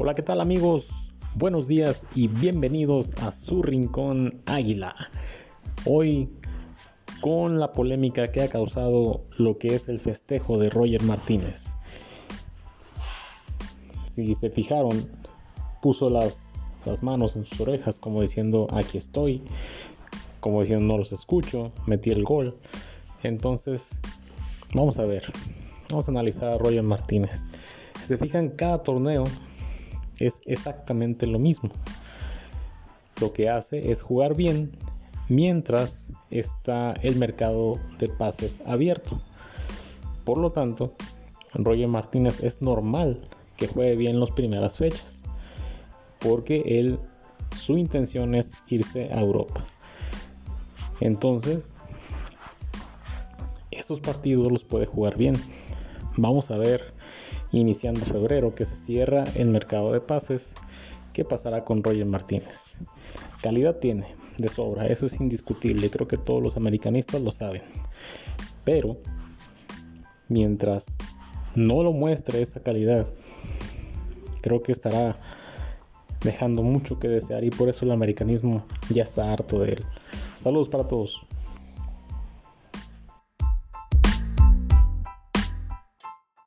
Hola, ¿qué tal amigos? Buenos días y bienvenidos a su rincón Águila. Hoy con la polémica que ha causado lo que es el festejo de Roger Martínez. Si se fijaron, puso las, las manos en sus orejas como diciendo aquí estoy, como diciendo no los escucho, metí el gol. Entonces, vamos a ver, vamos a analizar a Roger Martínez. Si se fijan, cada torneo es exactamente lo mismo. Lo que hace es jugar bien mientras está el mercado de pases abierto. Por lo tanto, Roger Martínez es normal que juegue bien las primeras fechas, porque él su intención es irse a Europa. Entonces, estos partidos los puede jugar bien. Vamos a ver iniciando febrero que se cierra el mercado de pases, ¿qué pasará con Roger Martínez? Calidad tiene, de sobra, eso es indiscutible, creo que todos los americanistas lo saben. Pero, mientras no lo muestre esa calidad, creo que estará dejando mucho que desear y por eso el americanismo ya está harto de él. Saludos para todos.